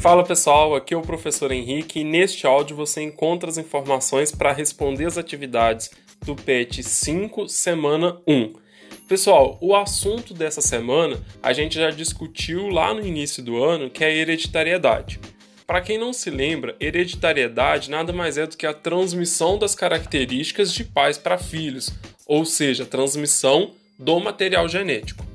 Fala pessoal, aqui é o professor Henrique e neste áudio você encontra as informações para responder as atividades do PET 5, semana 1. Pessoal, o assunto dessa semana a gente já discutiu lá no início do ano, que é a hereditariedade. Para quem não se lembra, hereditariedade nada mais é do que a transmissão das características de pais para filhos, ou seja, transmissão do material genético.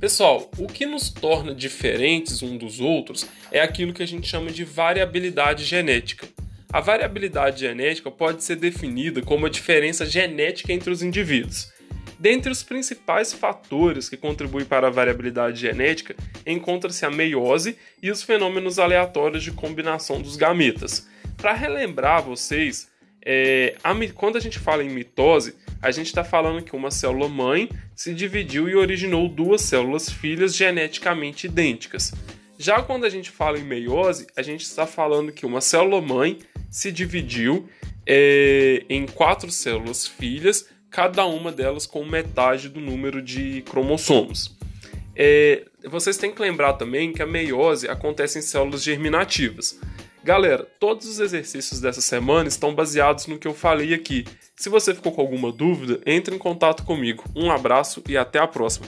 Pessoal, o que nos torna diferentes um dos outros é aquilo que a gente chama de variabilidade genética. A variabilidade genética pode ser definida como a diferença genética entre os indivíduos. Dentre os principais fatores que contribuem para a variabilidade genética, encontra-se a meiose e os fenômenos aleatórios de combinação dos gametas. Para relembrar vocês, é, a, quando a gente fala em mitose, a gente está falando que uma célula mãe se dividiu e originou duas células filhas geneticamente idênticas. Já quando a gente fala em meiose, a gente está falando que uma célula mãe se dividiu é, em quatro células filhas, cada uma delas com metade do número de cromossomos. É, vocês têm que lembrar também que a meiose acontece em células germinativas. Galera, todos os exercícios dessa semana estão baseados no que eu falei aqui. Se você ficou com alguma dúvida, entre em contato comigo. Um abraço e até a próxima.